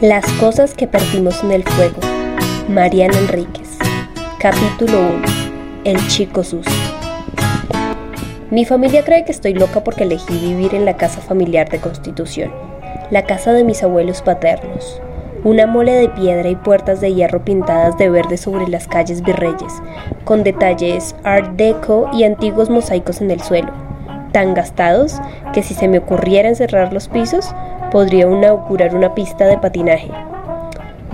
Las cosas que perdimos en el fuego. Mariana Enríquez. Capítulo 1. El chico sucio. Mi familia cree que estoy loca porque elegí vivir en la casa familiar de Constitución, la casa de mis abuelos paternos. Una mole de piedra y puertas de hierro pintadas de verde sobre las calles Virreyes, con detalles art deco y antiguos mosaicos en el suelo, tan gastados que si se me ocurriera encerrar los pisos, podría inaugurar una pista de patinaje.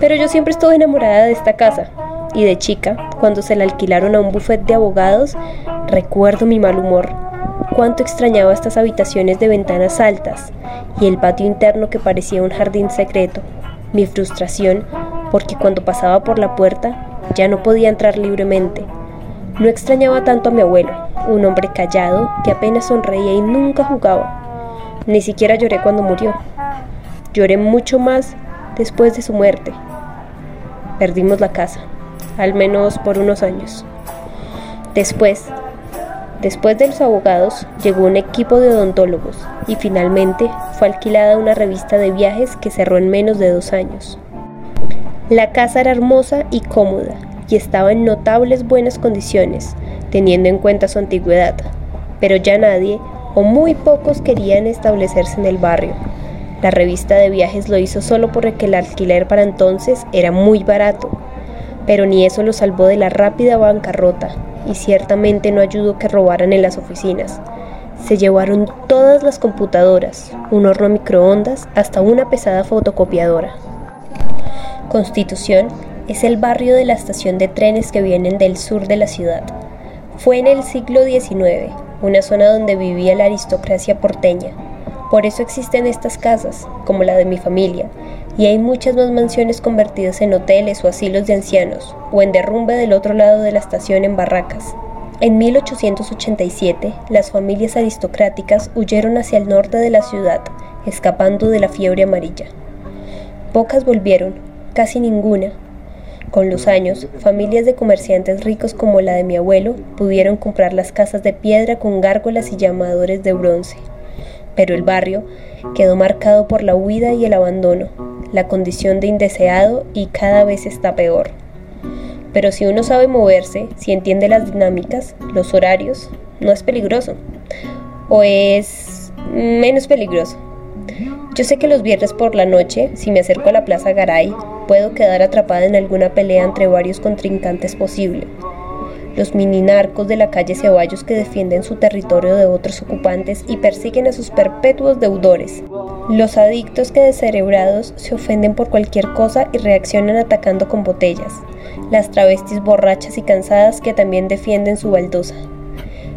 Pero yo siempre estuve enamorada de esta casa, y de chica, cuando se la alquilaron a un buffet de abogados, recuerdo mi mal humor, cuánto extrañaba estas habitaciones de ventanas altas y el patio interno que parecía un jardín secreto, mi frustración porque cuando pasaba por la puerta ya no podía entrar libremente. No extrañaba tanto a mi abuelo, un hombre callado que apenas sonreía y nunca jugaba. Ni siquiera lloré cuando murió. Lloré mucho más después de su muerte. Perdimos la casa, al menos por unos años. Después, después de los abogados, llegó un equipo de odontólogos y finalmente fue alquilada una revista de viajes que cerró en menos de dos años. La casa era hermosa y cómoda y estaba en notables buenas condiciones, teniendo en cuenta su antigüedad, pero ya nadie o muy pocos querían establecerse en el barrio. La revista de viajes lo hizo solo porque el alquiler para entonces era muy barato, pero ni eso lo salvó de la rápida bancarrota y ciertamente no ayudó que robaran en las oficinas. Se llevaron todas las computadoras, un horno microondas, hasta una pesada fotocopiadora. Constitución es el barrio de la estación de trenes que vienen del sur de la ciudad. Fue en el siglo XIX, una zona donde vivía la aristocracia porteña. Por eso existen estas casas, como la de mi familia, y hay muchas más mansiones convertidas en hoteles o asilos de ancianos, o en derrumbe del otro lado de la estación en barracas. En 1887, las familias aristocráticas huyeron hacia el norte de la ciudad, escapando de la fiebre amarilla. Pocas volvieron, casi ninguna, con los años, familias de comerciantes ricos como la de mi abuelo pudieron comprar las casas de piedra con gárgolas y llamadores de bronce. Pero el barrio quedó marcado por la huida y el abandono, la condición de indeseado y cada vez está peor. Pero si uno sabe moverse, si entiende las dinámicas, los horarios, no es peligroso. O es menos peligroso. Yo sé que los viernes por la noche, si me acerco a la Plaza Garay, puedo quedar atrapada en alguna pelea entre varios contrincantes posible. Los mini narcos de la calle Ceballos que defienden su territorio de otros ocupantes y persiguen a sus perpetuos deudores. Los adictos que descerebrados se ofenden por cualquier cosa y reaccionan atacando con botellas. Las travestis borrachas y cansadas que también defienden su baldosa.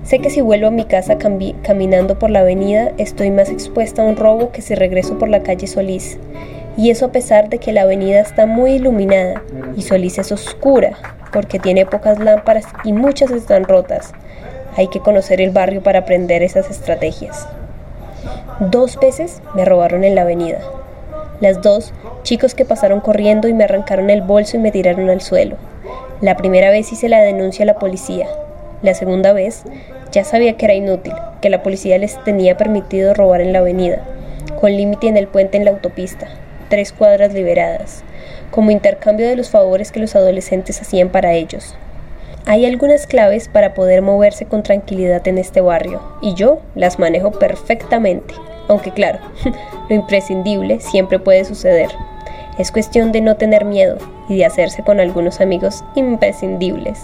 Sé que si vuelvo a mi casa caminando por la avenida estoy más expuesta a un robo que si regreso por la calle Solís. Y eso a pesar de que la avenida está muy iluminada y Solís es oscura porque tiene pocas lámparas y muchas están rotas. Hay que conocer el barrio para aprender esas estrategias. Dos veces me robaron en la avenida. Las dos, chicos que pasaron corriendo y me arrancaron el bolso y me tiraron al suelo. La primera vez hice la denuncia a la policía. La segunda vez ya sabía que era inútil, que la policía les tenía permitido robar en la avenida, con límite en el puente en la autopista, tres cuadras liberadas, como intercambio de los favores que los adolescentes hacían para ellos. Hay algunas claves para poder moverse con tranquilidad en este barrio, y yo las manejo perfectamente, aunque claro, lo imprescindible siempre puede suceder. Es cuestión de no tener miedo y de hacerse con algunos amigos imprescindibles,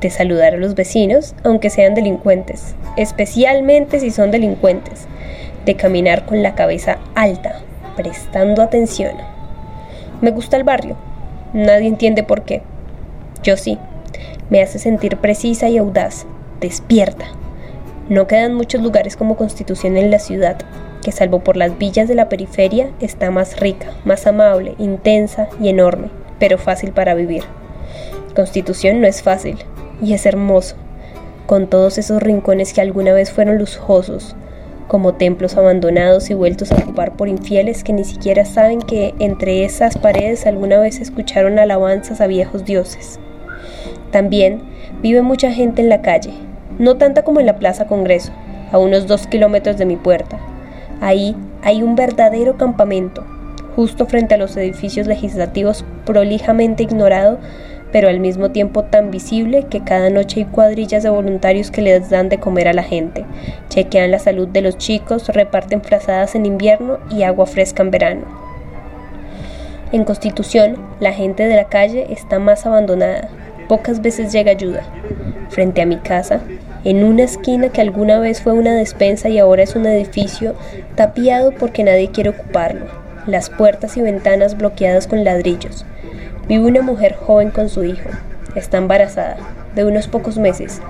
de saludar a los vecinos, aunque sean delincuentes, especialmente si son delincuentes, de caminar con la cabeza alta, prestando atención. Me gusta el barrio, nadie entiende por qué. Yo sí, me hace sentir precisa y audaz, despierta. No quedan muchos lugares como Constitución en la ciudad, que salvo por las villas de la periferia está más rica, más amable, intensa y enorme, pero fácil para vivir. Constitución no es fácil, y es hermoso, con todos esos rincones que alguna vez fueron lujosos, como templos abandonados y vueltos a ocupar por infieles que ni siquiera saben que entre esas paredes alguna vez escucharon alabanzas a viejos dioses. También vive mucha gente en la calle, no tanta como en la Plaza Congreso, a unos dos kilómetros de mi puerta. Ahí hay un verdadero campamento, justo frente a los edificios legislativos prolijamente ignorado, pero al mismo tiempo tan visible que cada noche hay cuadrillas de voluntarios que les dan de comer a la gente, chequean la salud de los chicos, reparten frazadas en invierno y agua fresca en verano. En Constitución, la gente de la calle está más abandonada, pocas veces llega ayuda. Frente a mi casa, en una esquina que alguna vez fue una despensa y ahora es un edificio tapiado porque nadie quiere ocuparlo, las puertas y ventanas bloqueadas con ladrillos. Vive una mujer joven con su hijo. Está embarazada, de unos pocos meses,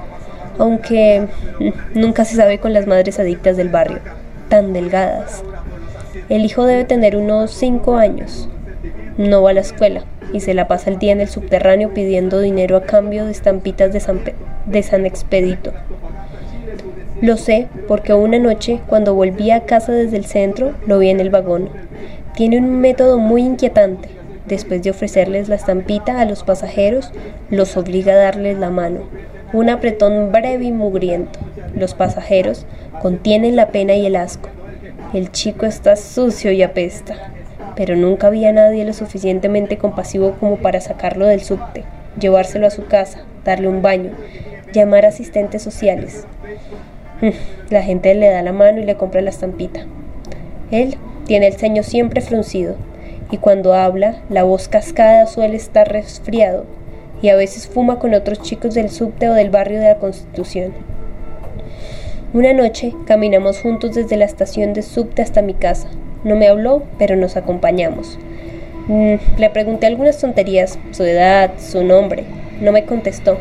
aunque mm, nunca se sabe con las madres adictas del barrio, tan delgadas. El hijo debe tener unos cinco años. No va a la escuela y se la pasa el día en el subterráneo pidiendo dinero a cambio de estampitas de San, de San Expedito. Lo sé porque una noche, cuando volví a casa desde el centro, lo vi en el vagón. Tiene un método muy inquietante. Después de ofrecerles la estampita a los pasajeros, los obliga a darles la mano. Un apretón breve y mugriento. Los pasajeros contienen la pena y el asco. El chico está sucio y apesta pero nunca había nadie lo suficientemente compasivo como para sacarlo del subte, llevárselo a su casa, darle un baño, llamar a asistentes sociales. Mm, la gente le da la mano y le compra la estampita. Él tiene el ceño siempre fruncido y cuando habla la voz cascada suele estar resfriado y a veces fuma con otros chicos del subte o del barrio de la Constitución. Una noche caminamos juntos desde la estación de subte hasta mi casa. No me habló, pero nos acompañamos. Mm, le pregunté algunas tonterías, su edad, su nombre. No me contestó.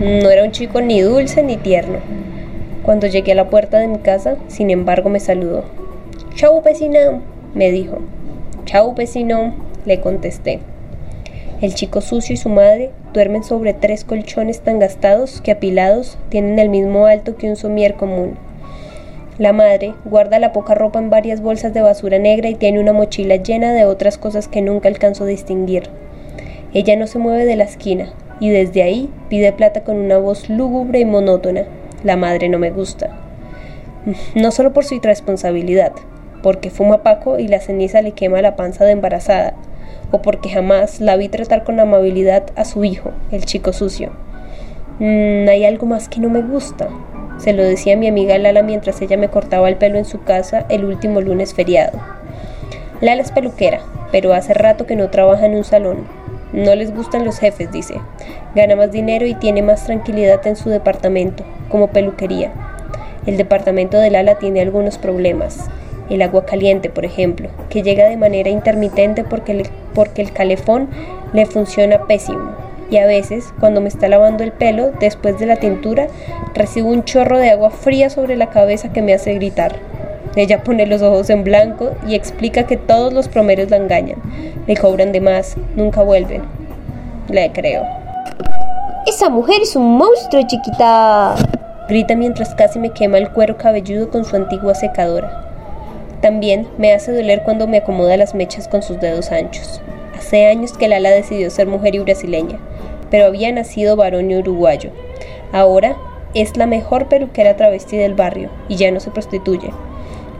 No era un chico ni dulce ni tierno. Cuando llegué a la puerta de mi casa, sin embargo, me saludó. Chau, vecina, me dijo. Chau, vecino, le contesté. El chico sucio y su madre duermen sobre tres colchones tan gastados que apilados tienen el mismo alto que un somier común. La madre guarda la poca ropa en varias bolsas de basura negra y tiene una mochila llena de otras cosas que nunca alcanzo a distinguir. Ella no se mueve de la esquina y desde ahí pide plata con una voz lúgubre y monótona. La madre no me gusta. No solo por su irresponsabilidad, porque fuma paco y la ceniza le quema la panza de embarazada, o porque jamás la vi tratar con amabilidad a su hijo, el chico sucio. Mm, hay algo más que no me gusta. Se lo decía mi amiga Lala mientras ella me cortaba el pelo en su casa el último lunes feriado. Lala es peluquera, pero hace rato que no trabaja en un salón. No les gustan los jefes, dice. Gana más dinero y tiene más tranquilidad en su departamento, como peluquería. El departamento de Lala tiene algunos problemas. El agua caliente, por ejemplo, que llega de manera intermitente porque, porque el calefón le funciona pésimo y a veces, cuando me está lavando el pelo, después de la tintura, recibo un chorro de agua fría sobre la cabeza que me hace gritar. Ella pone los ojos en blanco y explica que todos los promedios la engañan. Le cobran de más, nunca vuelven. Le creo. Esa mujer es un monstruo, chiquita. Grita mientras casi me quema el cuero cabelludo con su antigua secadora. También me hace doler cuando me acomoda las mechas con sus dedos anchos. Hace años que Lala decidió ser mujer y brasileña pero había nacido varón y uruguayo. Ahora es la mejor peluquera travesti del barrio y ya no se prostituye.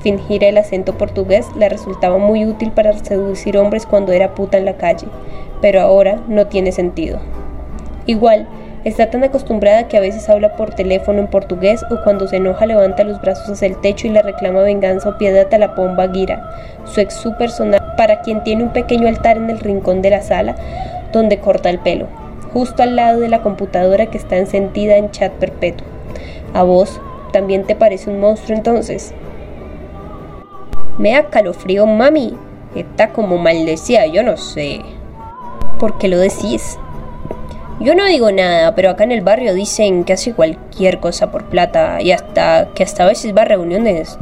Fingir el acento portugués le resultaba muy útil para seducir hombres cuando era puta en la calle, pero ahora no tiene sentido. Igual, está tan acostumbrada que a veces habla por teléfono en portugués o cuando se enoja levanta los brazos hacia el techo y le reclama venganza o piedad a la pomba Gira, su ex su personal, para quien tiene un pequeño altar en el rincón de la sala donde corta el pelo justo al lado de la computadora que está encendida en chat perpetuo. ¿A vos también te parece un monstruo entonces? Me da calofrío, mami. Está como maldecida, yo no sé. ¿Por qué lo decís? Yo no digo nada, pero acá en el barrio dicen que hace cualquier cosa por plata y hasta que hasta a veces va a reuniones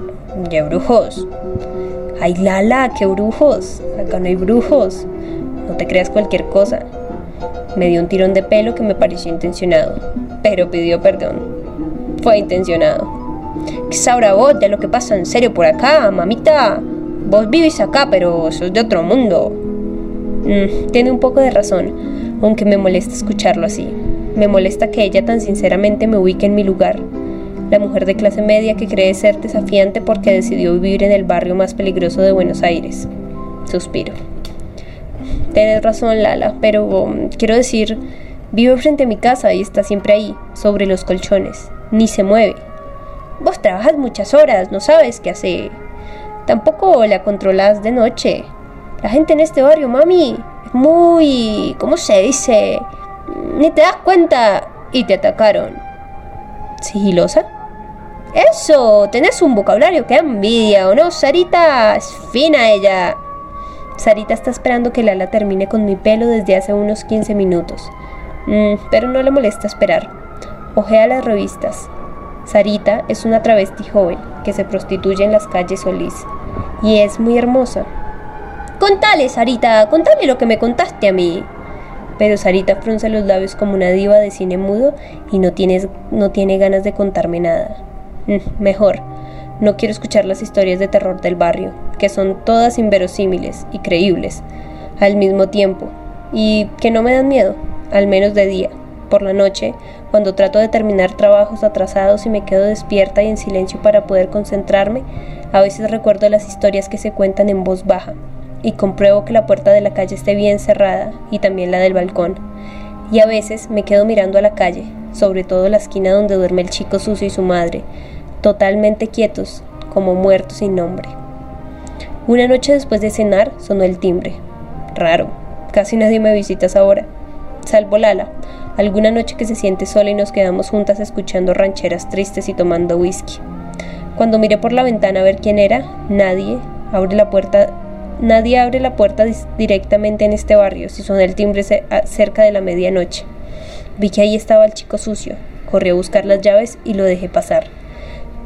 de brujos. Ay, Lala, qué brujos. Acá no hay brujos. No te creas cualquier cosa. Me dio un tirón de pelo que me pareció intencionado, pero pidió perdón. Fue intencionado. ¿Qué sabrá vos de lo que pasa en serio por acá, mamita? Vos vivís acá, pero sos de otro mundo. Mm, tiene un poco de razón, aunque me molesta escucharlo así. Me molesta que ella tan sinceramente me ubique en mi lugar. La mujer de clase media que cree ser desafiante porque decidió vivir en el barrio más peligroso de Buenos Aires. suspiro. Tienes razón, Lala, pero um, quiero decir, vive frente a mi casa y está siempre ahí, sobre los colchones. Ni se mueve. Vos trabajas muchas horas, no sabes qué hace. Tampoco la controlas de noche. La gente en este barrio, mami, muy... ¿Cómo se dice? Ni te das cuenta y te atacaron. ¿Sigilosa? Eso, tenés un vocabulario que envidia, ¿o no? Sarita, es fina ella. Sarita está esperando que Lala termine con mi pelo desde hace unos 15 minutos. Mm, pero no le molesta esperar. Ojea las revistas. Sarita es una travesti joven que se prostituye en las calles Solís. Y es muy hermosa. Contale, Sarita, contale lo que me contaste a mí. Pero Sarita frunce los labios como una diva de cine mudo y no, tienes, no tiene ganas de contarme nada. Mm, mejor, no quiero escuchar las historias de terror del barrio, que son todas inverosímiles y creíbles al mismo tiempo, y que no me dan miedo, al menos de día. Por la noche, cuando trato de terminar trabajos atrasados y me quedo despierta y en silencio para poder concentrarme, a veces recuerdo las historias que se cuentan en voz baja, y compruebo que la puerta de la calle esté bien cerrada y también la del balcón. Y a veces me quedo mirando a la calle, sobre todo la esquina donde duerme el chico sucio y su madre, totalmente quietos, como muertos sin nombre. Una noche después de cenar sonó el timbre. Raro, casi nadie me visita ahora, salvo Lala, alguna noche que se siente sola y nos quedamos juntas escuchando rancheras tristes y tomando whisky. Cuando miré por la ventana a ver quién era, nadie abre la puerta, nadie abre la puerta directamente en este barrio si suena el timbre cerca de la medianoche. Vi que ahí estaba el chico sucio. Corrí a buscar las llaves y lo dejé pasar.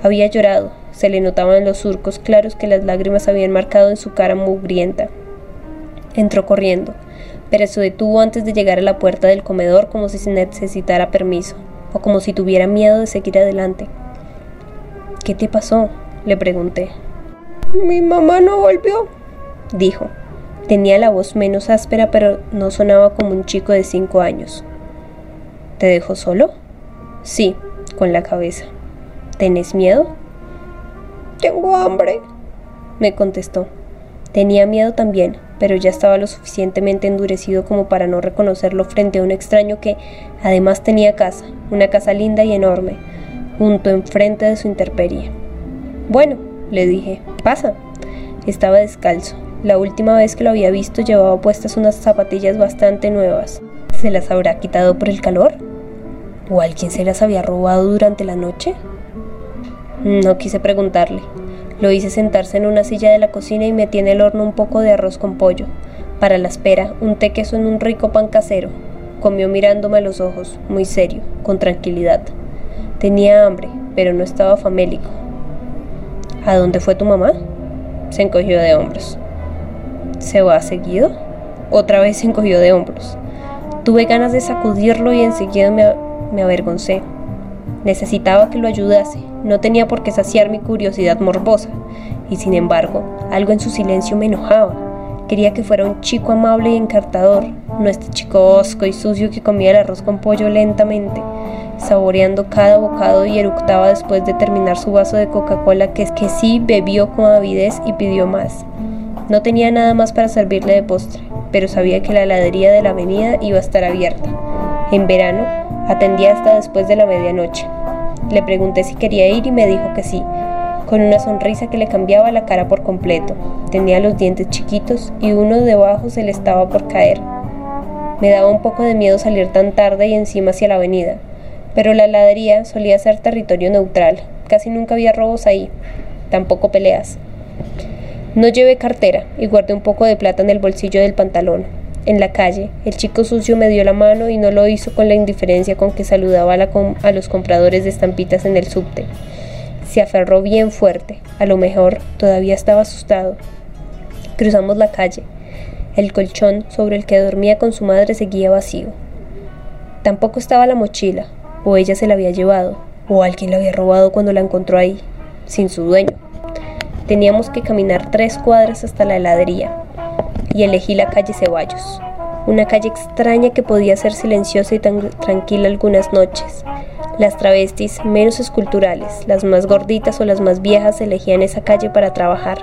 Había llorado, se le notaban los surcos claros que las lágrimas habían marcado en su cara mugrienta. Entró corriendo, pero se detuvo antes de llegar a la puerta del comedor como si necesitara permiso, o como si tuviera miedo de seguir adelante. ¿Qué te pasó? le pregunté. Mi mamá no volvió, dijo. Tenía la voz menos áspera, pero no sonaba como un chico de cinco años. ¿Te dejó solo? Sí, con la cabeza. ¿Tenés miedo? Tengo hambre, me contestó. Tenía miedo también, pero ya estaba lo suficientemente endurecido como para no reconocerlo frente a un extraño que además tenía casa, una casa linda y enorme, junto enfrente de su interperie. Bueno, le dije, pasa. Estaba descalzo. La última vez que lo había visto llevaba puestas unas zapatillas bastante nuevas. ¿Se las habrá quitado por el calor? ¿O alguien se las había robado durante la noche? No quise preguntarle. Lo hice sentarse en una silla de la cocina y metí en el horno un poco de arroz con pollo. Para la espera, un té queso en un rico pan casero. Comió mirándome a los ojos, muy serio, con tranquilidad. Tenía hambre, pero no estaba famélico. ¿A dónde fue tu mamá? Se encogió de hombros. ¿Se va seguido? Otra vez se encogió de hombros. Tuve ganas de sacudirlo y enseguida me, avergoncé. Necesitaba que lo ayudase, no tenía por qué saciar mi curiosidad morbosa, y sin embargo, algo en su silencio me enojaba. Quería que fuera un chico amable y encantador, no este chico osco y sucio que comía el arroz con pollo lentamente, saboreando cada bocado y eructaba después de terminar su vaso de Coca-Cola que, que sí bebió con avidez y pidió más. No tenía nada más para servirle de postre, pero sabía que la heladería de la avenida iba a estar abierta. En verano, atendía hasta después de la medianoche. Le pregunté si quería ir y me dijo que sí, con una sonrisa que le cambiaba la cara por completo. Tenía los dientes chiquitos y uno debajo se le estaba por caer. Me daba un poco de miedo salir tan tarde y encima hacia la avenida, pero la heladería solía ser territorio neutral. Casi nunca había robos ahí, tampoco peleas. No llevé cartera y guardé un poco de plata en el bolsillo del pantalón. En la calle, el chico sucio me dio la mano y no lo hizo con la indiferencia con que saludaba a, los compradores de estampitas en el subte. Se aferró bien fuerte, a lo mejor todavía estaba asustado. Cruzamos la calle. El colchón sobre el que dormía con su madre seguía vacío. Tampoco estaba la mochila, o ella se la había llevado, o alguien la había robado cuando la encontró ahí, sin su dueño. Teníamos que caminar tres cuadras hasta la heladería y elegí la calle Ceballos, una calle extraña que podía ser silenciosa y tan tranquila algunas noches. Las travestis menos esculturales, las más gorditas o las más viejas, elegían esa calle para trabajar.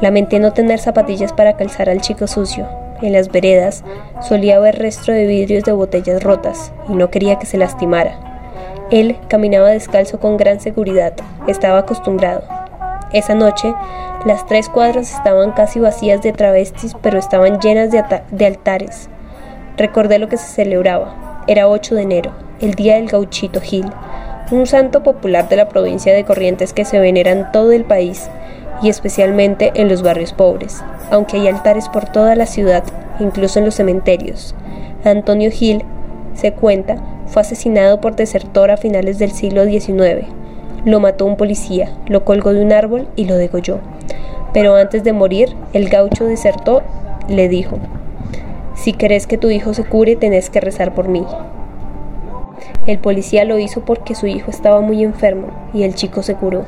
Lamenté no tener zapatillas para calzar al chico sucio. En las veredas solía haber resto de vidrios de botellas rotas y no quería que se lastimara. Él caminaba descalzo con gran seguridad, estaba acostumbrado. Esa noche, las tres cuadras estaban casi vacías de travestis, pero estaban llenas de, altares. Recordé lo que se celebraba. Era 8 de enero, el día del gauchito Gil, un santo popular de la provincia de Corrientes que se venera en todo el país y especialmente en los barrios pobres, aunque hay altares por toda la ciudad, incluso en los cementerios. Antonio Gil, se cuenta, fue asesinado por desertor a finales del siglo XIX. Lo mató un policía, lo colgó de un árbol y lo degolló. Pero antes de morir, el gaucho desertó le dijo, si querés que tu hijo se cure, tenés que rezar por mí. El policía lo hizo porque su hijo estaba muy enfermo y el chico se curó.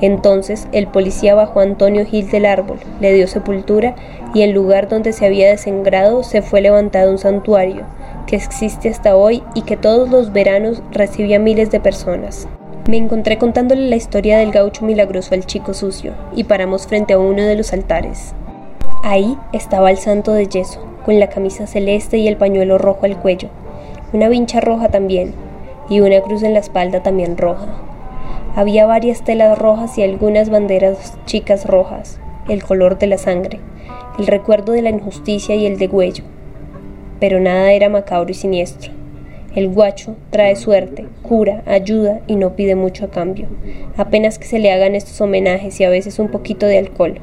Entonces el policía bajó a Antonio Gil del árbol, le dio sepultura y en lugar donde se había desengrado se fue levantado un santuario que existe hasta hoy y que todos los veranos recibía miles de personas. Me encontré contándole la historia del gaucho milagroso al chico sucio y paramos frente a uno de los altares. Ahí estaba el santo de yeso, con la camisa celeste y el pañuelo rojo al cuello, una vincha roja también, y una cruz en la espalda también roja. Había varias telas rojas y algunas banderas chicas rojas, el color de la sangre, el recuerdo de la injusticia y el degüello. Pero nada era macabro y siniestro. El guacho trae suerte, cura, ayuda y no pide mucho a cambio, apenas que se le hagan estos homenajes y a veces un poquito de alcohol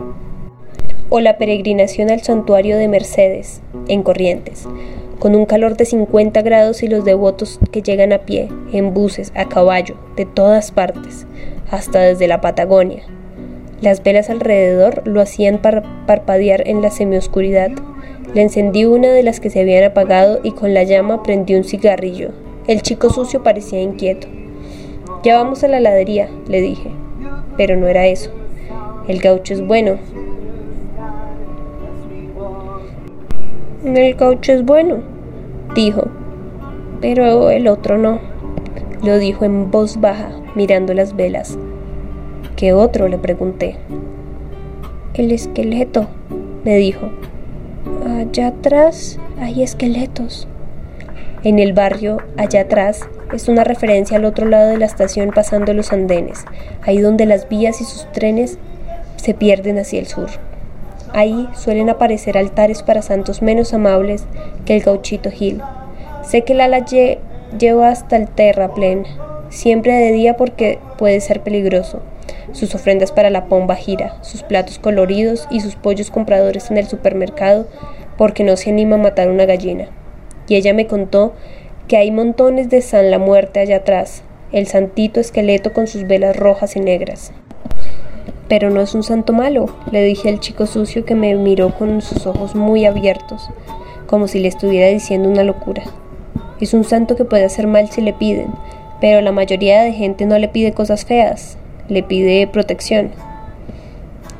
o la peregrinación al santuario de Mercedes, en Corrientes, con un calor de 50 grados y los devotos que llegan a pie, en buses, a caballo, de todas partes, hasta desde la Patagonia. Las velas alrededor lo hacían parpadear en la semioscuridad. Le encendí una de las que se habían apagado y con la llama prendí un cigarrillo. El chico sucio parecía inquieto. Ya vamos a la heladería, le dije. Pero no era eso. El gaucho es bueno, El caucho es bueno, dijo, pero el otro no. Lo dijo en voz baja, mirando las velas. ¿Qué otro? le pregunté. El esqueleto, me dijo. Allá atrás hay esqueletos. En el barrio, allá atrás, es una referencia al otro lado de la estación pasando los andenes, ahí donde las vías y sus trenes se pierden hacia el sur. Ahí suelen aparecer altares para santos menos amables que el gauchito Gil. Sé que el ala lleva hasta el terraplén, siempre de día porque puede ser peligroso. Sus ofrendas para la pomba gira, sus platos coloridos y sus pollos compradores en el supermercado porque no se anima a matar una gallina. Y ella me contó que hay montones de San la Muerte allá atrás, el santito esqueleto con sus velas rojas y negras. Pero no es un santo malo, le dije al chico sucio que me miró con sus ojos muy abiertos, como si le estuviera diciendo una locura. Es un santo que puede hacer mal si le piden, pero la mayoría de gente no le pide cosas feas, le pide protección.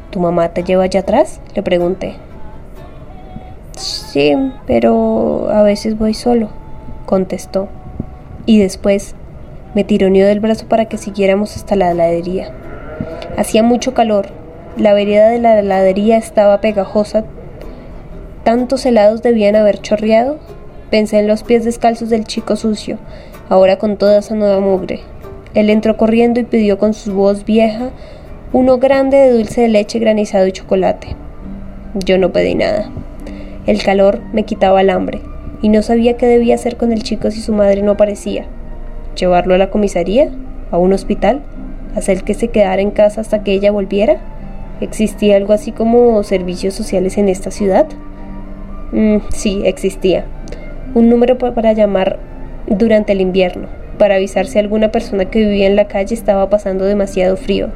¿Tu mamá te lleva allá atrás? le pregunté. Sí, pero a veces voy solo, contestó. Y después me tironeó del brazo para que siguiéramos hasta la heladería. Hacía mucho calor. La vereda de la heladería estaba pegajosa. ¿Tantos helados debían haber chorreado? Pensé en los pies descalzos del chico sucio, ahora con toda esa nueva mugre. Él entró corriendo y pidió con su voz vieja uno grande de dulce de leche granizado y chocolate. Yo no pedí nada. El calor me quitaba el hambre y no sabía qué debía hacer con el chico si su madre no aparecía. ¿Llevarlo a la comisaría? ¿A un hospital? hacer que se quedara en casa hasta que ella volviera? ¿Existía algo así como servicios sociales en esta ciudad? Mm, sí, existía. Un número para llamar durante el invierno, para avisar si alguna persona que vivía en la calle estaba pasando demasiado frío.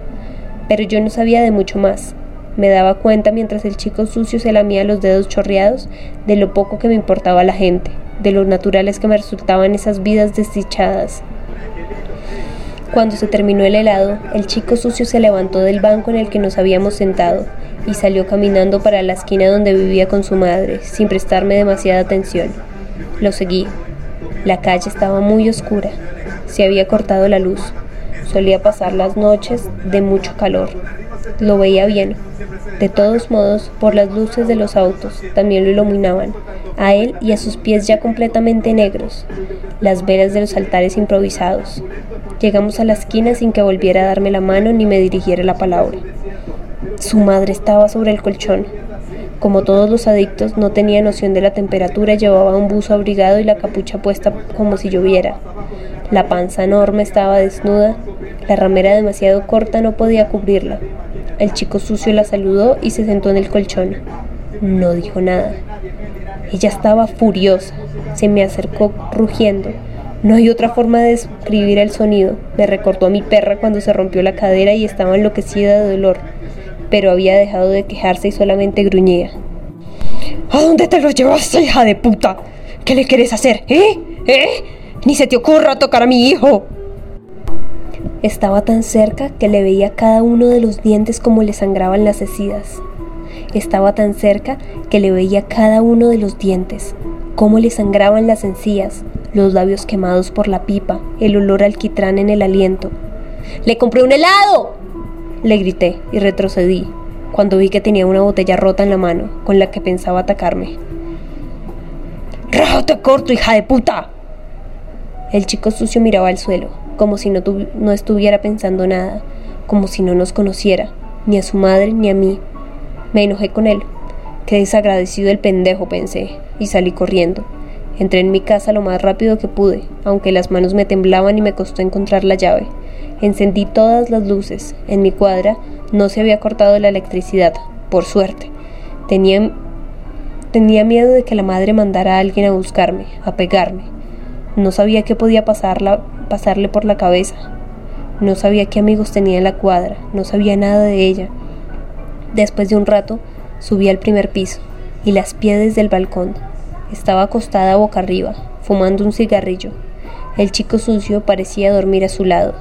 Pero yo no sabía de mucho más. Me daba cuenta mientras el chico sucio se lamía los dedos chorreados de lo poco que me importaba la gente, de lo naturales que me resultaban esas vidas desdichadas. Cuando se terminó el helado, el chico sucio se levantó del banco en el que nos habíamos sentado y salió caminando para la esquina donde vivía con su madre, sin prestarme demasiada atención. Lo seguí. La calle estaba muy oscura. Se había cortado la luz. Solía pasar las noches de mucho calor. Lo veía bien. De todos modos, por las luces de los autos, también lo iluminaban, a él y a sus pies ya completamente negros, las velas de los altares improvisados. Llegamos a la esquina sin que volviera a darme la mano ni me dirigiera la palabra. Su madre estaba sobre el colchón. Como todos los adictos, no tenía noción de la temperatura, llevaba un buzo abrigado y la capucha puesta como si lloviera. La panza enorme estaba desnuda, la ramera demasiado corta no podía cubrirla. El chico sucio la saludó y se sentó en el colchón. No dijo nada. Ella estaba furiosa. Se me acercó rugiendo. No hay otra forma de describir el sonido. Me recordó a mi perra cuando se rompió la cadera y estaba enloquecida de dolor, pero había dejado de quejarse y solamente gruñía. ¿A dónde te lo llevaste, hija de puta? ¿Qué le quieres hacer? ¿Eh? ¿Eh? Ni se te ocurra tocar a mi hijo. Estaba tan cerca que le veía cada uno de los dientes como le sangraban las hecidas. Estaba tan cerca que le veía cada uno de los dientes, cómo le sangraban las encías, los labios quemados por la pipa, el olor alquitrán en el aliento. ¡Le compré un helado! Le grité y retrocedí cuando vi que tenía una botella rota en la mano con la que pensaba atacarme. ¡Rájate corto, hija de puta! El chico sucio miraba al suelo, como si no, estuviera pensando nada, como si no nos conociera, ni a su madre ni a mí. Me enojé con él. Qué desagradecido el pendejo, pensé, y salí corriendo. Entré en mi casa lo más rápido que pude, aunque las manos me temblaban y me costó encontrar la llave. Encendí todas las luces. En mi cuadra no se había cortado la electricidad, por suerte. Tenía, tenía miedo de que la madre mandara a alguien a buscarme, a pegarme. No sabía qué podía pasarle por la cabeza. No sabía qué amigos tenía en la cuadra. No sabía nada de ella. Después de un rato, subí al primer piso y las pies desde el balcón. Estaba acostada boca arriba, fumando un cigarrillo. El chico sucio parecía dormir a su lado.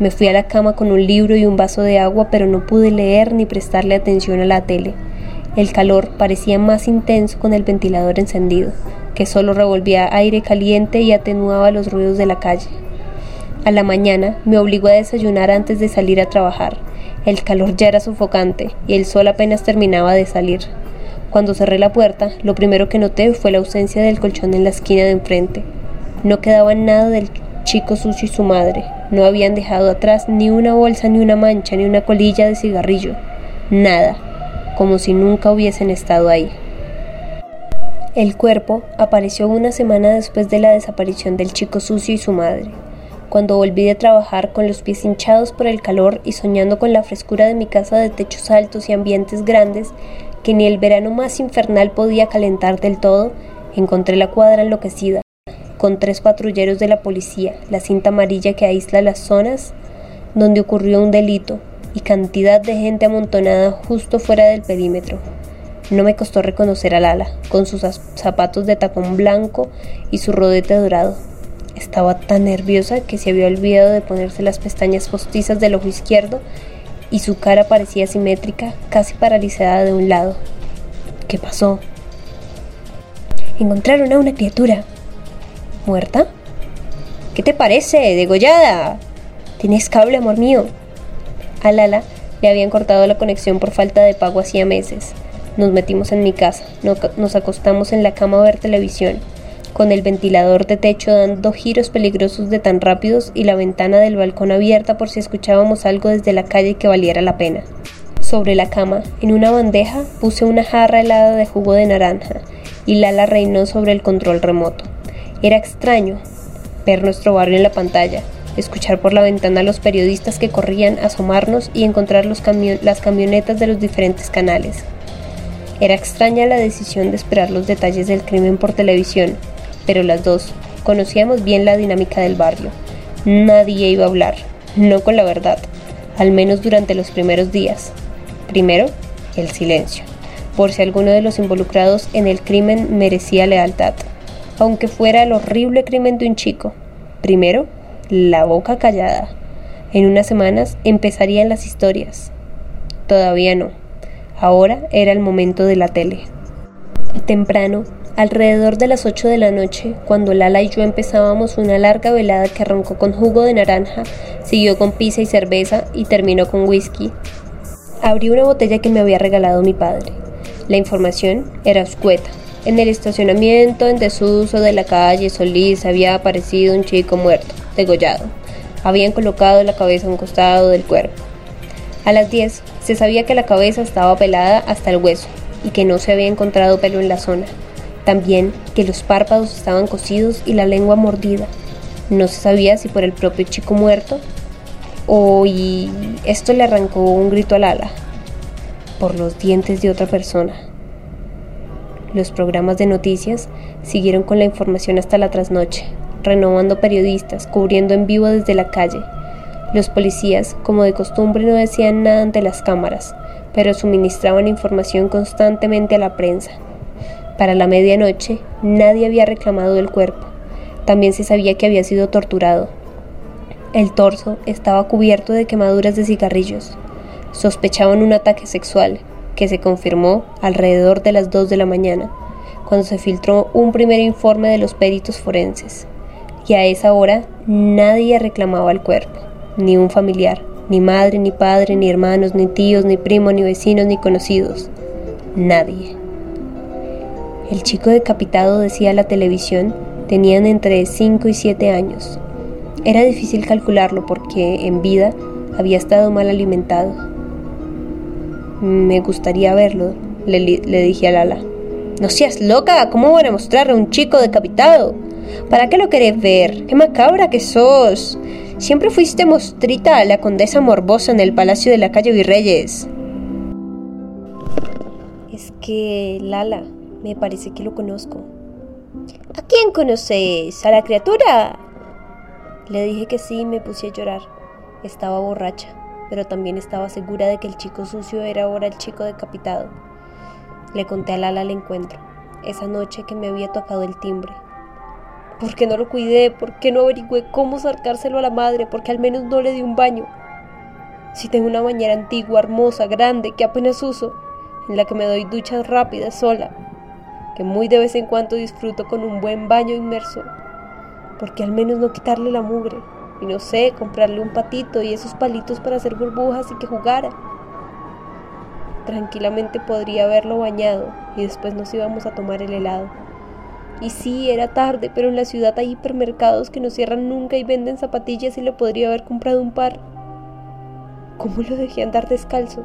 Me fui a la cama con un libro y un vaso de agua, pero no pude leer ni prestarle atención a la tele. El calor parecía más intenso con el ventilador encendido que solo revolvía aire caliente y atenuaba los ruidos de la calle. A la mañana me obligó a desayunar antes de salir a trabajar. El calor ya era sofocante y el sol apenas terminaba de salir. Cuando cerré la puerta, lo primero que noté fue la ausencia del colchón en la esquina de enfrente. No quedaba nada del chico sucio y su madre. No habían dejado atrás ni una bolsa, ni una mancha, ni una colilla de cigarrillo. Nada, como si nunca hubiesen estado ahí. El cuerpo apareció una semana después de la desaparición del chico sucio y su madre. Cuando volví de trabajar con los pies hinchados por el calor y soñando con la frescura de mi casa de techos altos y ambientes grandes, que ni el verano más infernal podía calentar del todo, encontré la cuadra enloquecida, con tres patrulleros de la policía, la cinta amarilla que aísla las zonas donde ocurrió un delito, y cantidad de gente amontonada justo fuera del perímetro. No me costó reconocer a Lala, con sus zapatos de tacón blanco y su rodete dorado. Estaba tan nerviosa que se había olvidado de ponerse las pestañas postizas del ojo izquierdo y su cara parecía simétrica, casi paralizada de un lado. ¿Qué pasó? Encontraron a una criatura. ¿Muerta? ¿Qué te parece? Degollada. Tienes cable, amor mío. A Lala le habían cortado la conexión por falta de pago hacía meses. Nos metimos en mi casa, nos acostamos en la cama a ver televisión, con el ventilador de techo dando giros peligrosos de tan rápidos y la ventana del balcón abierta por si escuchábamos algo desde la calle que valiera la pena. Sobre la cama, en una bandeja, puse una jarra helada de jugo de naranja y Lala reinó sobre el control remoto. Era extraño ver nuestro barrio en la pantalla, escuchar por la ventana a los periodistas que corrían, asomarnos y encontrar las camionetas de los diferentes canales. Era extraña la decisión de esperar los detalles del crimen por televisión, pero las dos conocíamos bien la dinámica del barrio. Nadie iba a hablar, no con la verdad, al menos durante los primeros días. Primero, el silencio, por si alguno de los involucrados en el crimen merecía lealtad, aunque fuera el horrible crimen de un chico. Primero, la boca callada. En unas semanas empezarían las historias. Todavía no. Ahora era el momento de la tele. Temprano, alrededor de las 8 de la noche, cuando Lala y yo empezábamos una larga velada que arrancó con jugo de naranja, siguió con pizza y cerveza y terminó con whisky. Abrí una botella que me había regalado mi padre. La información era escueta. En el estacionamiento en desuso de la calle Solís había aparecido un chico muerto, degollado. Habían colocado la cabeza a un costado del cuerpo. A las 10 se sabía que la cabeza estaba pelada hasta el hueso y que no se había encontrado pelo en la zona. También que los párpados estaban cosidos y la lengua mordida. No se sabía si por el propio chico muerto o y esto le arrancó un grito al ala por los dientes de otra persona. Los programas de noticias siguieron con la información hasta la trasnoche, renovando periodistas, cubriendo en vivo desde la calle. Los policías, como de costumbre, no decían nada ante las cámaras, pero suministraban información constantemente a la prensa. Para la medianoche, nadie había reclamado el cuerpo. También se sabía que había sido torturado. El torso estaba cubierto de quemaduras de cigarrillos. Sospechaban un ataque sexual, que se confirmó alrededor de las 2 de la mañana, cuando se filtró un primer informe de los peritos forenses. Y a esa hora nadie reclamaba el cuerpo, ni un familiar, ni madre, ni padre, ni hermanos, ni tíos, ni primos, ni vecinos, ni conocidos. Nadie. El chico decapitado, decía la televisión, tenían entre 5 y 7 años. Era difícil calcularlo porque en vida había estado mal alimentado me gustaría verlo, le, dije a Lala. No seas loca, ¿cómo van a mostrar a un chico decapitado? ¿Para qué lo querés ver? ¡Qué macabra que sos! Siempre fuiste mostrita a la condesa morbosa en el palacio de la calle Virreyes. Es que, Lala, me parece que lo conozco. ¿A quién conoces? ¿A la criatura? Le dije que sí y me puse a llorar. Estaba borracha pero también estaba segura de que el chico sucio era ahora el chico decapitado. Le conté a Lala el encuentro, esa noche que me había tocado el timbre. ¿Por qué no lo cuidé? ¿Por qué no averigüé cómo sacárselo a la madre? ¿Por qué al menos no le di un baño? Si tengo una bañera antigua, hermosa, grande, que apenas uso, en la que me doy duchas rápidas sola, que muy de vez en cuando disfruto con un buen baño inmerso, ¿por qué al menos no quitarle la mugre? y no sé, comprarle un patito y esos palitos para hacer burbujas y que jugara. Tranquilamente podría haberlo bañado y después nos íbamos a tomar el helado. Y sí, era tarde, pero en la ciudad hay hipermercados que no cierran nunca y venden zapatillas y le podría haber comprado un par. ¿Cómo lo dejé andar descalzo?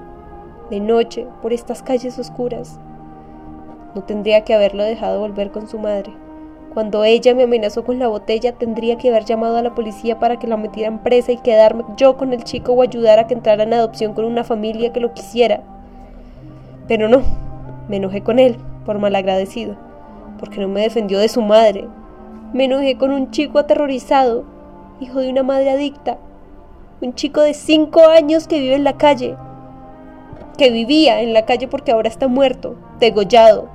De noche, por estas calles oscuras. No tendría que haberlo dejado volver con su madre. Cuando ella me amenazó con la botella, tendría que haber llamado a la policía para que la metieran presa y quedarme yo con el chico o ayudar a que entrara en adopción con una familia que lo quisiera. Pero no, me enojé con él, por malagradecido, porque no me defendió de su madre. Me enojé con un chico aterrorizado, hijo de una madre adicta, un chico de cinco años que vive en la calle, que vivía en la calle porque ahora está muerto, degollado,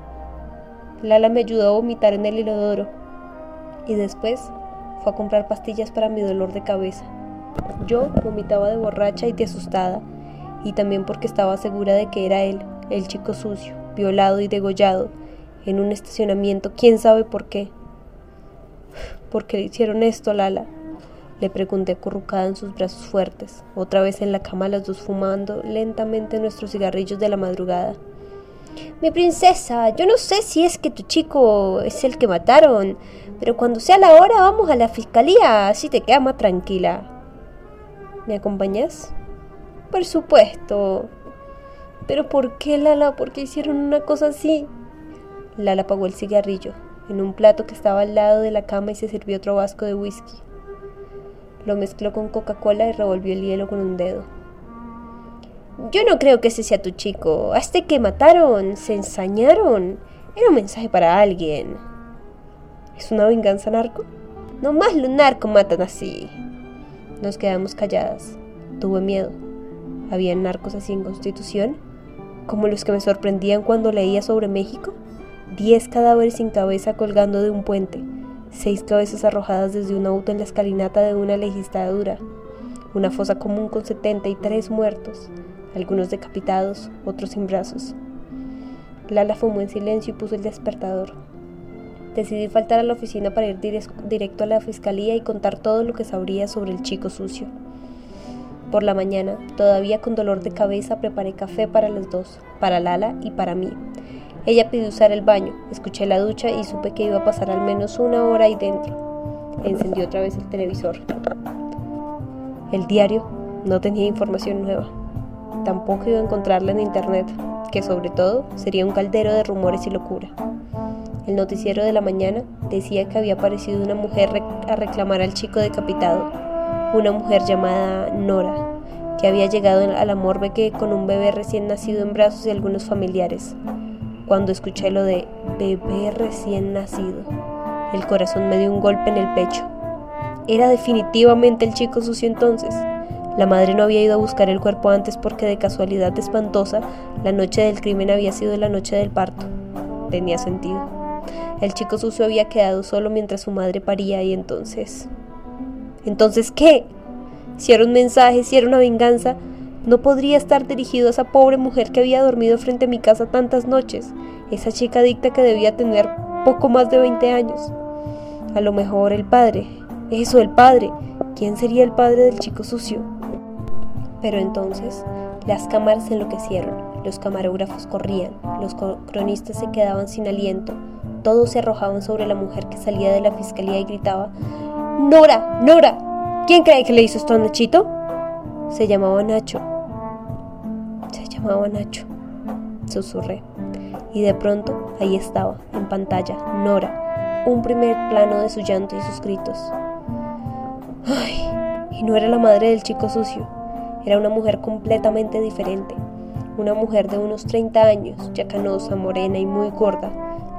Lala me ayudó a vomitar en el inodoro. Y después fue a comprar pastillas para mi dolor de cabeza. Yo vomitaba de borracha y de asustada, y también porque estaba segura de que era él, el chico sucio, violado y degollado, en un estacionamiento, quién sabe por qué. ¿Por qué le hicieron esto, Lala? Le pregunté acurrucada en sus brazos fuertes, otra vez en la cama las dos fumando lentamente nuestros cigarrillos de la madrugada. Mi princesa, yo no sé si es que tu chico es el que mataron, pero cuando sea la hora vamos a la fiscalía, así te quedas más tranquila. ¿Me acompañas? Por supuesto. Pero ¿por qué, Lala? ¿Por qué hicieron una cosa así? Lala apagó el cigarrillo en un plato que estaba al lado de la cama y se sirvió otro vasco de whisky. Lo mezcló con Coca-Cola y revolvió el hielo con un dedo. Yo no creo que ese sea tu chico. A este que mataron, se ensañaron. Era un mensaje para alguien. ¿Es una venganza narco? No más los narcos matan así. Nos quedamos calladas. Tuve miedo. ¿Había narcos así en Constitución? ¿Como los que me sorprendían cuando leía sobre México? Diez cadáveres sin cabeza colgando de un puente. Seis cabezas arrojadas desde un auto en la escalinata de una legislatura. Una fosa común con 73 muertos algunos decapitados, otros sin brazos. Lala fumó en silencio y puso el despertador. Decidí faltar a la oficina para ir directo a la fiscalía y contar todo lo que sabría sobre el chico sucio. Por la mañana, todavía con dolor de cabeza, preparé café para los dos, para Lala y para mí. Ella pidió usar el baño, escuché la ducha y supe que iba a pasar al menos una hora ahí dentro. Encendió otra vez el televisor. El diario no tenía información nueva. Tampoco iba a encontrarla en internet, que sobre todo sería un caldero de rumores y locura. El noticiero de la mañana decía que había aparecido una mujer a reclamar al chico decapitado, una mujer llamada Nora, que había llegado a la morgue con un bebé recién nacido en brazos de algunos familiares. Cuando escuché lo de bebé recién nacido, el corazón me dio un golpe en el pecho. Era definitivamente el chico sucio entonces. La madre no había ido a buscar el cuerpo antes porque de casualidad espantosa la noche del crimen había sido la noche del parto. Tenía sentido. El chico sucio había quedado solo mientras su madre paría y entonces... ¿Entonces qué? Si era un mensaje, si era una venganza, no podría estar dirigido a esa pobre mujer que había dormido frente a mi casa tantas noches, esa chica adicta que debía tener poco más de 20 años. A lo mejor el padre, eso, el padre. ¿Quién sería el padre del chico sucio? Pero entonces las cámaras enloquecieron, los camarógrafos corrían, los cronistas se quedaban sin aliento, todos se arrojaban sobre la mujer que salía de la fiscalía y gritaba, Nora, Nora, ¿quién cree que le hizo esto a Nachito? Se llamaba Nacho. Llamaba Nacho. Susurré. Y de pronto ahí estaba, en pantalla, Nora, un primer plano de su llanto y sus gritos. Ay, y no era la madre del chico sucio, era una mujer completamente diferente, una mujer de unos 30 años, ya canosa, morena y muy gorda,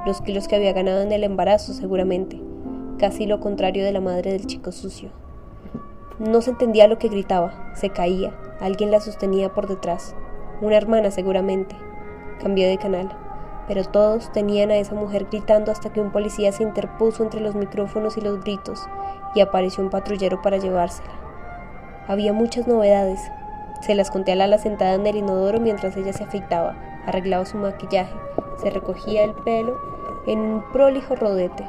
los kilos que había ganado en el embarazo seguramente, casi lo contrario de la madre del chico sucio. No se entendía lo que gritaba, se caía, alguien la sostenía por detrás, una hermana seguramente. Cambió de canal, pero todos tenían a esa mujer gritando hasta que un policía se interpuso entre los micrófonos y los gritos y apareció un patrullero para llevársela. Había muchas novedades. Se las conté a Lala sentada en el inodoro mientras ella se afeitaba, arreglaba su maquillaje, se recogía el pelo en un prolijo rodete.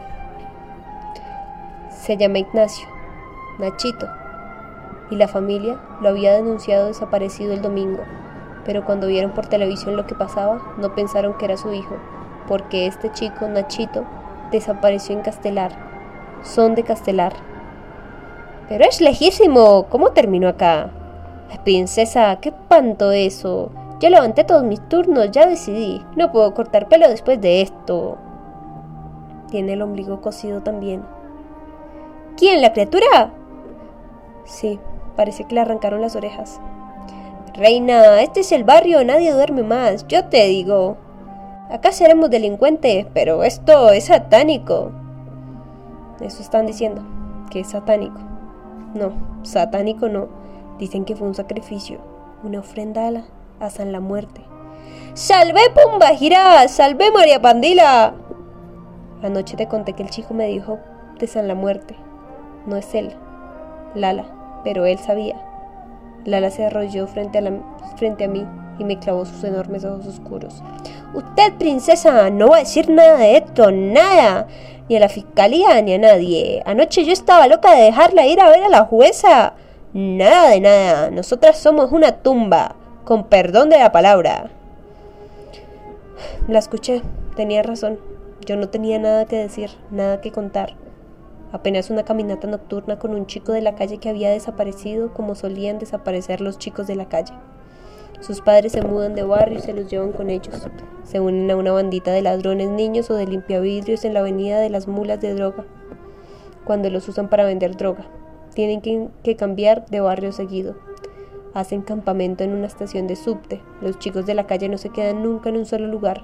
Se llama Ignacio, Nachito, y la familia lo había denunciado desaparecido el domingo, pero cuando vieron por televisión lo que pasaba, no pensaron que era su hijo, porque este chico, Nachito, desapareció en Castelar. Son de Castelar. Pero es lejísimo. ¿Cómo terminó acá? Princesa, qué panto eso. Ya levanté todos mis turnos, ya decidí. No puedo cortar pelo después de esto. Tiene el ombligo cosido también. ¿Quién, la criatura? Sí, parece que le arrancaron las orejas. Reina, este es el barrio, nadie duerme más, yo te digo. Acá seremos delincuentes, pero esto es satánico. Eso están diciendo, que es satánico. No, satánico no. Dicen que fue un sacrificio, una ofrenda a la San la Muerte. ¡Salve Pumba Gira! ¡Salve María Pandila! Anoche te conté que el chico me dijo de San la Muerte. No es él, Lala, pero él sabía. Lala se arrolló frente a, frente a mí y me clavó sus enormes ojos oscuros. Usted, princesa, no va a decir nada de esto, nada. Ni a la fiscalía ni a nadie. Anoche yo estaba loca de dejarla ir a ver a la jueza. Nada de nada. Nosotras somos una tumba con perdón de la palabra. La escuché, tenía razón. Yo no tenía nada que decir, nada que contar. Apenas una caminata nocturna con un chico de la calle que había desaparecido como solían desaparecer los chicos de la calle. Sus padres se mudan de barrio y se los llevan con ellos. Se unen a una bandita de ladrones niños o de limpiavidrios en la avenida de las mulas de droga, cuando los usan para vender droga. Tienen que, que cambiar de barrio seguido hacen campamento en una estación de subte. Los chicos de la calle no se quedan nunca en un solo lugar.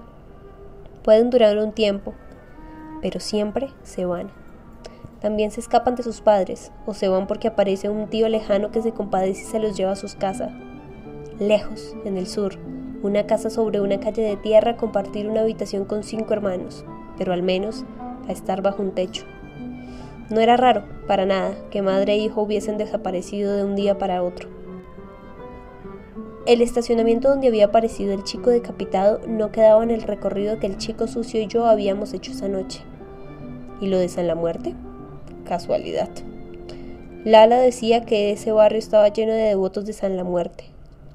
Pueden durar un tiempo, pero siempre se van. También se escapan de sus padres o se van porque aparece un tío lejano que se compadece y se los lleva a sus casas. Lejos, en el sur, una casa sobre una calle de tierra compartir una habitación con cinco hermanos, pero al menos a estar bajo un techo. No era raro, para nada, que madre e hijo hubiesen desaparecido de un día para otro. El estacionamiento donde había aparecido el chico decapitado no quedaba en el recorrido que el chico sucio y yo habíamos hecho esa noche. ¿Y lo de San la Muerte? Casualidad. Lala decía que ese barrio estaba lleno de devotos de San la Muerte.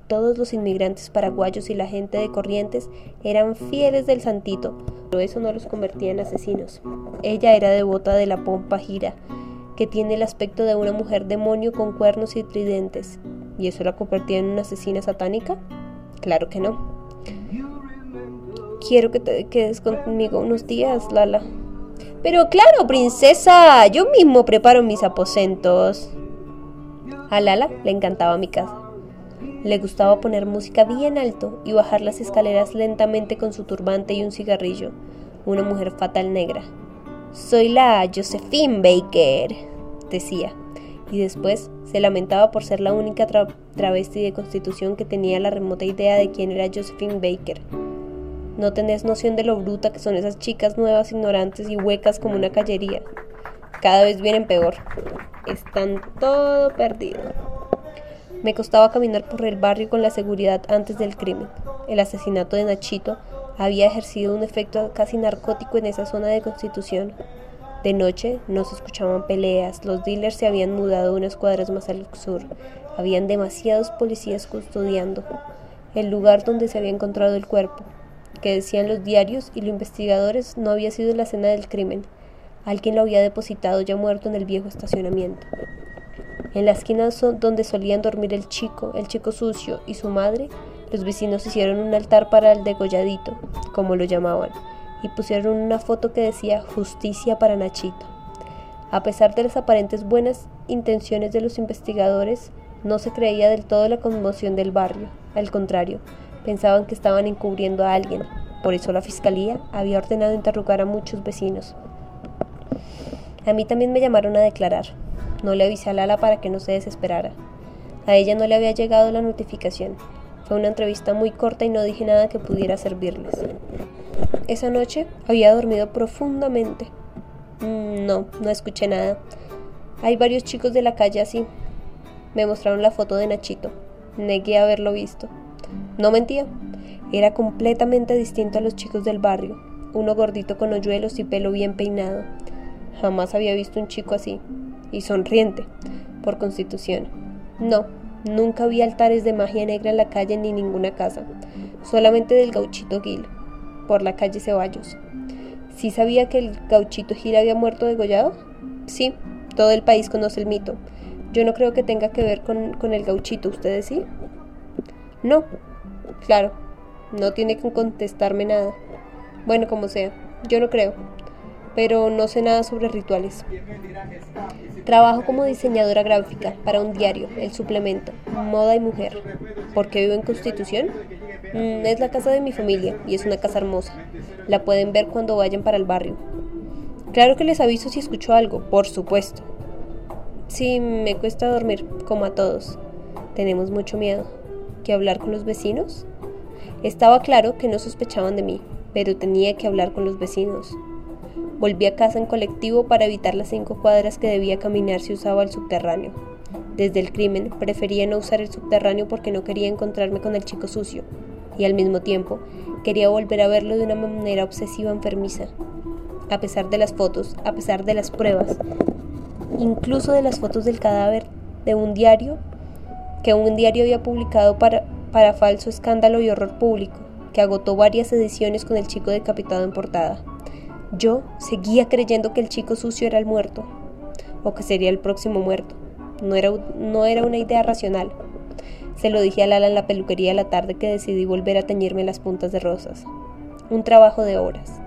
Todos los inmigrantes paraguayos y la gente de Corrientes eran fieles del santito, pero eso no los convertía en asesinos. Ella era devota de la pompa gira, que tiene el aspecto de una mujer demonio con cuernos y tridentes. ¿Y eso la convertía en una asesina satánica? Claro que no. Quiero que te quedes conmigo unos días, Lala. Pero claro, princesa, yo mismo preparo mis aposentos. A Lala le encantaba mi casa. Le gustaba poner música bien alto y bajar las escaleras lentamente con su turbante y un cigarrillo. Una mujer fatal negra. Soy la Josephine Baker, decía, y después se lamentaba por ser la única travesti de constitución que tenía la remota idea de quién era Josephine Baker. No tenés noción de lo bruta que son esas chicas nuevas, ignorantes y huecas como una callería. Cada vez vienen peor. Están todo perdido. Me costaba caminar por el barrio con la seguridad antes del crimen. El asesinato de Nachito había ejercido un efecto casi narcótico en esa zona de constitución. De noche no se escuchaban peleas, los dealers se habían mudado unas cuadras más al sur, habían demasiados policías custodiando el lugar donde se había encontrado el cuerpo que decían los diarios y los investigadores no había sido la escena del crimen. Alguien lo había depositado ya muerto en el viejo estacionamiento. En la esquina donde solían dormir el chico, el chico sucio y su madre, los vecinos hicieron un altar para el degolladito, como lo llamaban, y pusieron una foto que decía justicia para Nachito. A pesar de las aparentes buenas intenciones de los investigadores, no se creía del todo la conmoción del barrio. Al contrario, Pensaban que estaban encubriendo a alguien, por eso la fiscalía había ordenado interrogar a muchos vecinos. A mí también me llamaron a declarar. No le avisé a Lala para que no se desesperara. A ella no le había llegado la notificación. Fue una entrevista muy corta y no dije nada que pudiera servirles. Esa noche había dormido profundamente. Mm, no, no escuché nada. Hay varios chicos de la calle así. Me mostraron la foto de Nachito. Negué haberlo visto. No mentía. Era completamente distinto a los chicos del barrio, uno gordito con hoyuelos y pelo bien peinado. Jamás había visto un chico así, y sonriente, por constitución. No, nunca vi altares de magia negra en la calle ni ninguna casa, solamente del gauchito Gil, por la calle Ceballos. ¿Sí sabía que el gauchito Gil había muerto degollado? Sí, todo el país conoce el mito. Yo no creo que tenga que ver con, con el gauchito, ¿ustedes sí? No, Claro, no tiene que contestarme nada. Bueno, como sea, yo no creo, pero no sé nada sobre rituales. Trabajo como diseñadora gráfica para un diario, El Suplemento, Moda y Mujer. ¿Por qué vivo en Constitución? Mm, es la casa de mi familia y es una casa hermosa. La pueden ver cuando vayan para el barrio. Claro que les aviso si escucho algo, por supuesto. Sí, me cuesta dormir, como a todos. Tenemos mucho miedo. ¿Que hablar con los vecinos? Estaba claro que no sospechaban de mí, pero tenía que hablar con los vecinos. Volví a casa en colectivo para evitar las cinco cuadras que debía caminar si usaba el subterráneo. Desde el crimen prefería no usar el subterráneo porque no quería encontrarme con el chico sucio, y al mismo tiempo quería volver a verlo de una manera obsesiva enfermiza. A pesar de las fotos, a pesar de las pruebas, incluso de las fotos del cadáver de un diario que un diario había publicado para para falso escándalo y horror público, que agotó varias ediciones con el chico decapitado en portada. Yo seguía creyendo que el chico sucio era el muerto, o que sería el próximo muerto. No era, no era una idea racional. Se lo dije a Lala en la peluquería la tarde que decidí volver a teñirme las puntas de rosas. Un trabajo de horas.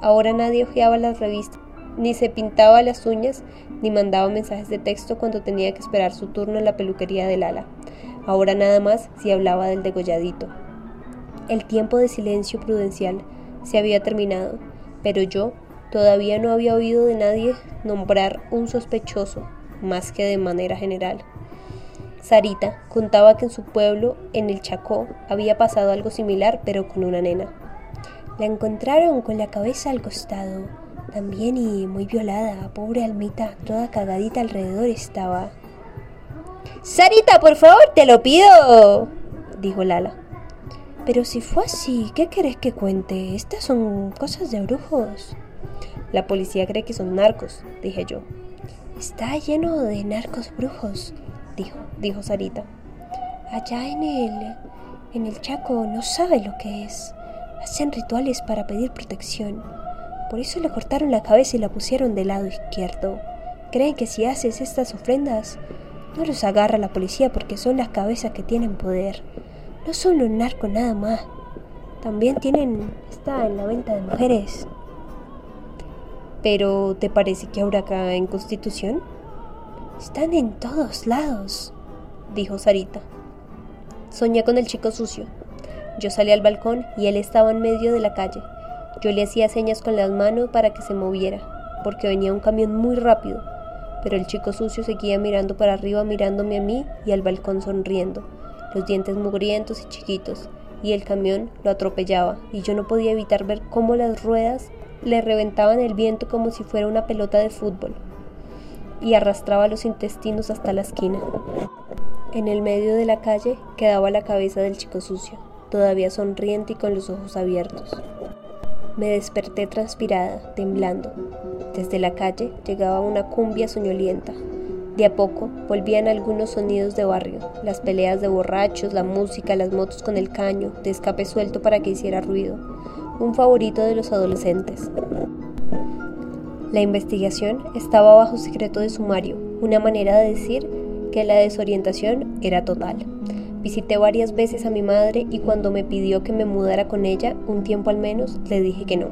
Ahora nadie ojeaba las revistas, ni se pintaba las uñas, ni mandaba mensajes de texto cuando tenía que esperar su turno en la peluquería de Lala. Ahora nada más si hablaba del degolladito. El tiempo de silencio prudencial se había terminado, pero yo todavía no había oído de nadie nombrar un sospechoso, más que de manera general. Sarita contaba que en su pueblo, en el Chacó, había pasado algo similar, pero con una nena. La encontraron con la cabeza al costado, también y muy violada, pobre almita, toda cagadita alrededor estaba. Sarita, por favor, te lo pido, dijo Lala. Pero si fue así, ¿qué querés que cuente? Estas son cosas de brujos. La policía cree que son narcos, dije yo. Está lleno de narcos brujos, dijo, dijo Sarita. Allá en el, en el Chaco no sabe lo que es. Hacen rituales para pedir protección. Por eso le cortaron la cabeza y la pusieron del lado izquierdo. Creen que si haces estas ofrendas, no los agarra la policía porque son las cabezas que tienen poder. No son los narcos nada más. También tienen... está en la venta de mujeres. Pero, ¿te parece que ahora acá en Constitución? Están en todos lados, dijo Sarita. Soñé con el chico sucio. Yo salí al balcón y él estaba en medio de la calle. Yo le hacía señas con las manos para que se moviera, porque venía un camión muy rápido, pero el chico sucio seguía mirando para arriba, mirándome a mí y al balcón sonriendo, los dientes mugrientos y chiquitos, y el camión lo atropellaba, y yo no podía evitar ver cómo las ruedas le reventaban el viento como si fuera una pelota de fútbol, y arrastraba los intestinos hasta la esquina. En el medio de la calle quedaba la cabeza del chico sucio, todavía sonriente y con los ojos abiertos. Me desperté transpirada, temblando. Desde la calle llegaba una cumbia soñolienta. De a poco volvían algunos sonidos de barrio, las peleas de borrachos, la música, las motos con el caño, de escape suelto para que hiciera ruido, un favorito de los adolescentes. La investigación estaba bajo secreto de sumario, una manera de decir que la desorientación era total. Visité varias veces a mi madre y cuando me pidió que me mudara con ella, un tiempo al menos, le dije que no.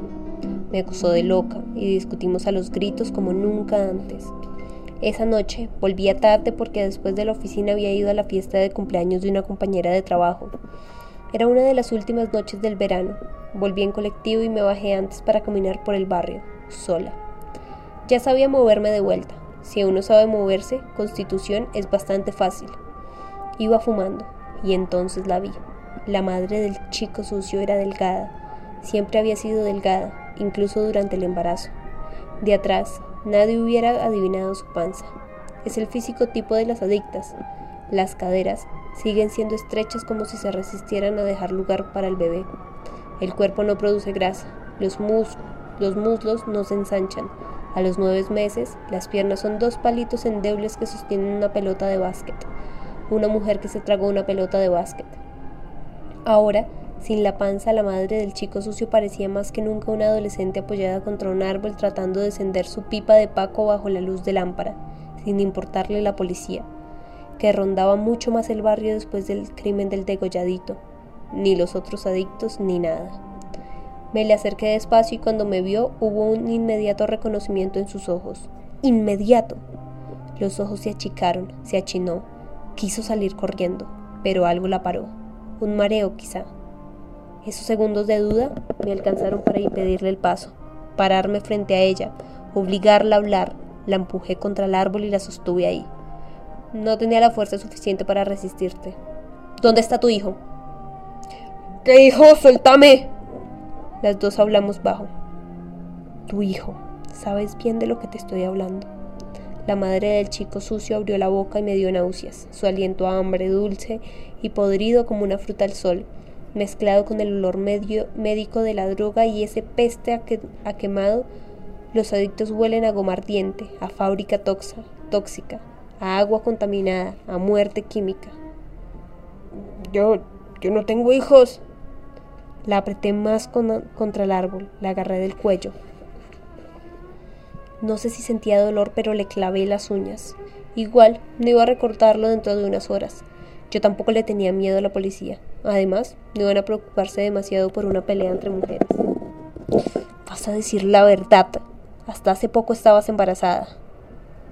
Me acusó de loca y discutimos a los gritos como nunca antes. Esa noche volvía tarde porque después de la oficina había ido a la fiesta de cumpleaños de una compañera de trabajo. Era una de las últimas noches del verano. Volví en colectivo y me bajé antes para caminar por el barrio, sola. Ya sabía moverme de vuelta. Si uno sabe moverse, constitución es bastante fácil. Iba fumando, y entonces la vi. La madre del chico sucio era delgada. Siempre había sido delgada, incluso durante el embarazo. De atrás, nadie hubiera adivinado su panza. Es el físico tipo de las adictas. Las caderas siguen siendo estrechas como si se resistieran a dejar lugar para el bebé. El cuerpo no produce grasa, los, mus los muslos no se ensanchan, a los nueve meses, las piernas son dos palitos endebles que sostienen una pelota de básquet. Una mujer que se tragó una pelota de básquet. Ahora, sin la panza, la madre del chico sucio parecía más que nunca una adolescente apoyada contra un árbol tratando de encender su pipa de paco bajo la luz de lámpara, sin importarle la policía, que rondaba mucho más el barrio después del crimen del degolladito, ni los otros adictos, ni nada. Me le acerqué despacio y cuando me vio hubo un inmediato reconocimiento en sus ojos. Inmediato. Los ojos se achicaron, se achinó. Quiso salir corriendo, pero algo la paró. Un mareo quizá. Esos segundos de duda me alcanzaron para impedirle el paso, pararme frente a ella, obligarla a hablar. La empujé contra el árbol y la sostuve ahí. No tenía la fuerza suficiente para resistirte. ¿Dónde está tu hijo? ¿Qué hijo? ¡Suéltame! Las dos hablamos bajo. Tu hijo, sabes bien de lo que te estoy hablando. La madre del chico sucio abrió la boca y me dio náuseas, su aliento hambre, dulce y podrido como una fruta al sol, mezclado con el olor medio, médico de la droga y ese peste a, a quemado. Los adictos huelen a goma ardiente, a fábrica toxa, tóxica, a agua contaminada, a muerte química. Yo, yo no tengo hijos, la apreté más contra el árbol, la agarré del cuello. No sé si sentía dolor, pero le clavé las uñas. Igual, no iba a recortarlo dentro de unas horas. Yo tampoco le tenía miedo a la policía. Además, no iban a preocuparse demasiado por una pelea entre mujeres. Vas a decir la verdad. Hasta hace poco estabas embarazada.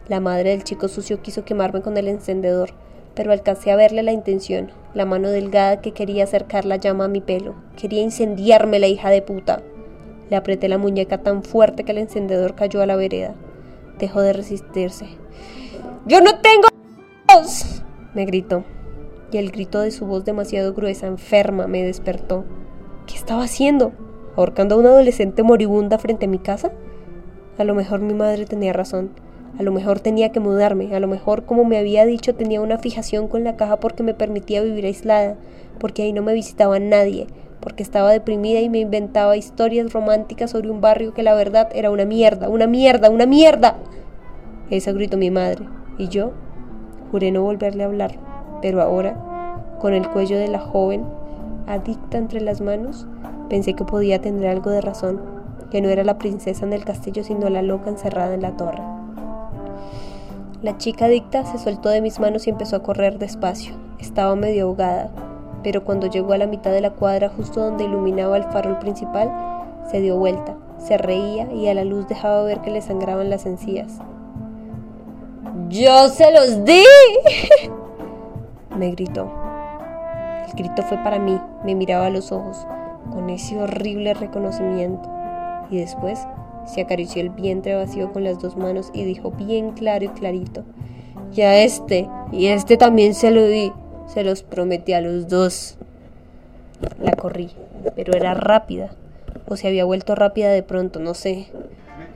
La madre del chico sucio quiso quemarme con el encendedor, pero alcancé a verle la intención, la mano delgada que quería acercar la llama a mi pelo. Quería incendiarme la hija de puta. Le apreté la muñeca tan fuerte que el encendedor cayó a la vereda. Dejó de resistirse. ¡Yo no tengo me gritó. Y el grito de su voz demasiado gruesa, enferma, me despertó. ¿Qué estaba haciendo? ¿Ahorcando a una adolescente moribunda frente a mi casa? A lo mejor mi madre tenía razón. A lo mejor tenía que mudarme, a lo mejor, como me había dicho, tenía una fijación con la caja porque me permitía vivir aislada, porque ahí no me visitaba nadie, porque estaba deprimida y me inventaba historias románticas sobre un barrio que la verdad era una mierda, una mierda, una mierda. Esa gritó mi madre, y yo juré no volverle a hablar, pero ahora, con el cuello de la joven adicta entre las manos, pensé que podía tener algo de razón, que no era la princesa en el castillo, sino la loca encerrada en la torre. La chica adicta se soltó de mis manos y empezó a correr despacio. Estaba medio ahogada, pero cuando llegó a la mitad de la cuadra, justo donde iluminaba el farol principal, se dio vuelta, se reía y a la luz dejaba ver que le sangraban las encías. ¡Yo se los di! me gritó. El grito fue para mí, me miraba a los ojos, con ese horrible reconocimiento, y después se acarició el vientre vacío con las dos manos y dijo bien claro y clarito, y a este, y este también se lo di, se los prometí a los dos. La corrí, pero era rápida, o se había vuelto rápida de pronto, no sé.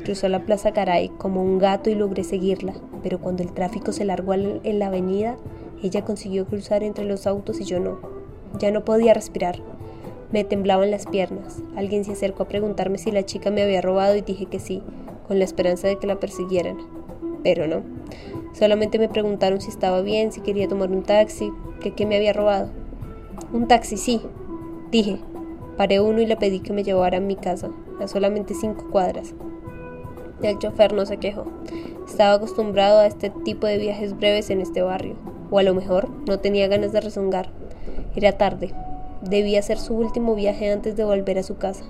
Cruzó la Plaza Caray como un gato y logré seguirla, pero cuando el tráfico se largó en la avenida, ella consiguió cruzar entre los autos y yo no. Ya no podía respirar. Me temblaban las piernas. Alguien se acercó a preguntarme si la chica me había robado y dije que sí, con la esperanza de que la persiguieran. Pero no. Solamente me preguntaron si estaba bien, si quería tomar un taxi, que qué me había robado. Un taxi, sí, dije. Paré uno y le pedí que me llevara a mi casa, a solamente cinco cuadras. El chofer no se quejó. Estaba acostumbrado a este tipo de viajes breves en este barrio, o a lo mejor no tenía ganas de rezongar. Era tarde. Debía ser su último viaje antes de volver a su casa.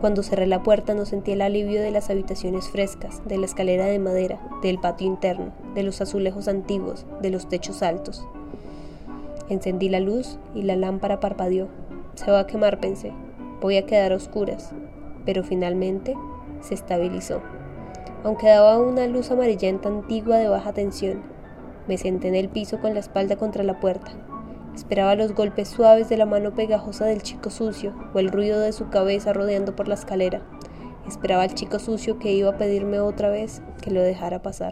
Cuando cerré la puerta no sentí el alivio de las habitaciones frescas, de la escalera de madera, del patio interno, de los azulejos antiguos, de los techos altos. Encendí la luz y la lámpara parpadeó. Se va a quemar, pensé. Voy a quedar a oscuras. Pero finalmente se estabilizó. Aunque daba una luz amarillenta antigua de baja tensión, me senté en el piso con la espalda contra la puerta. Esperaba los golpes suaves de la mano pegajosa del chico sucio o el ruido de su cabeza rodeando por la escalera. Esperaba al chico sucio que iba a pedirme otra vez que lo dejara pasar.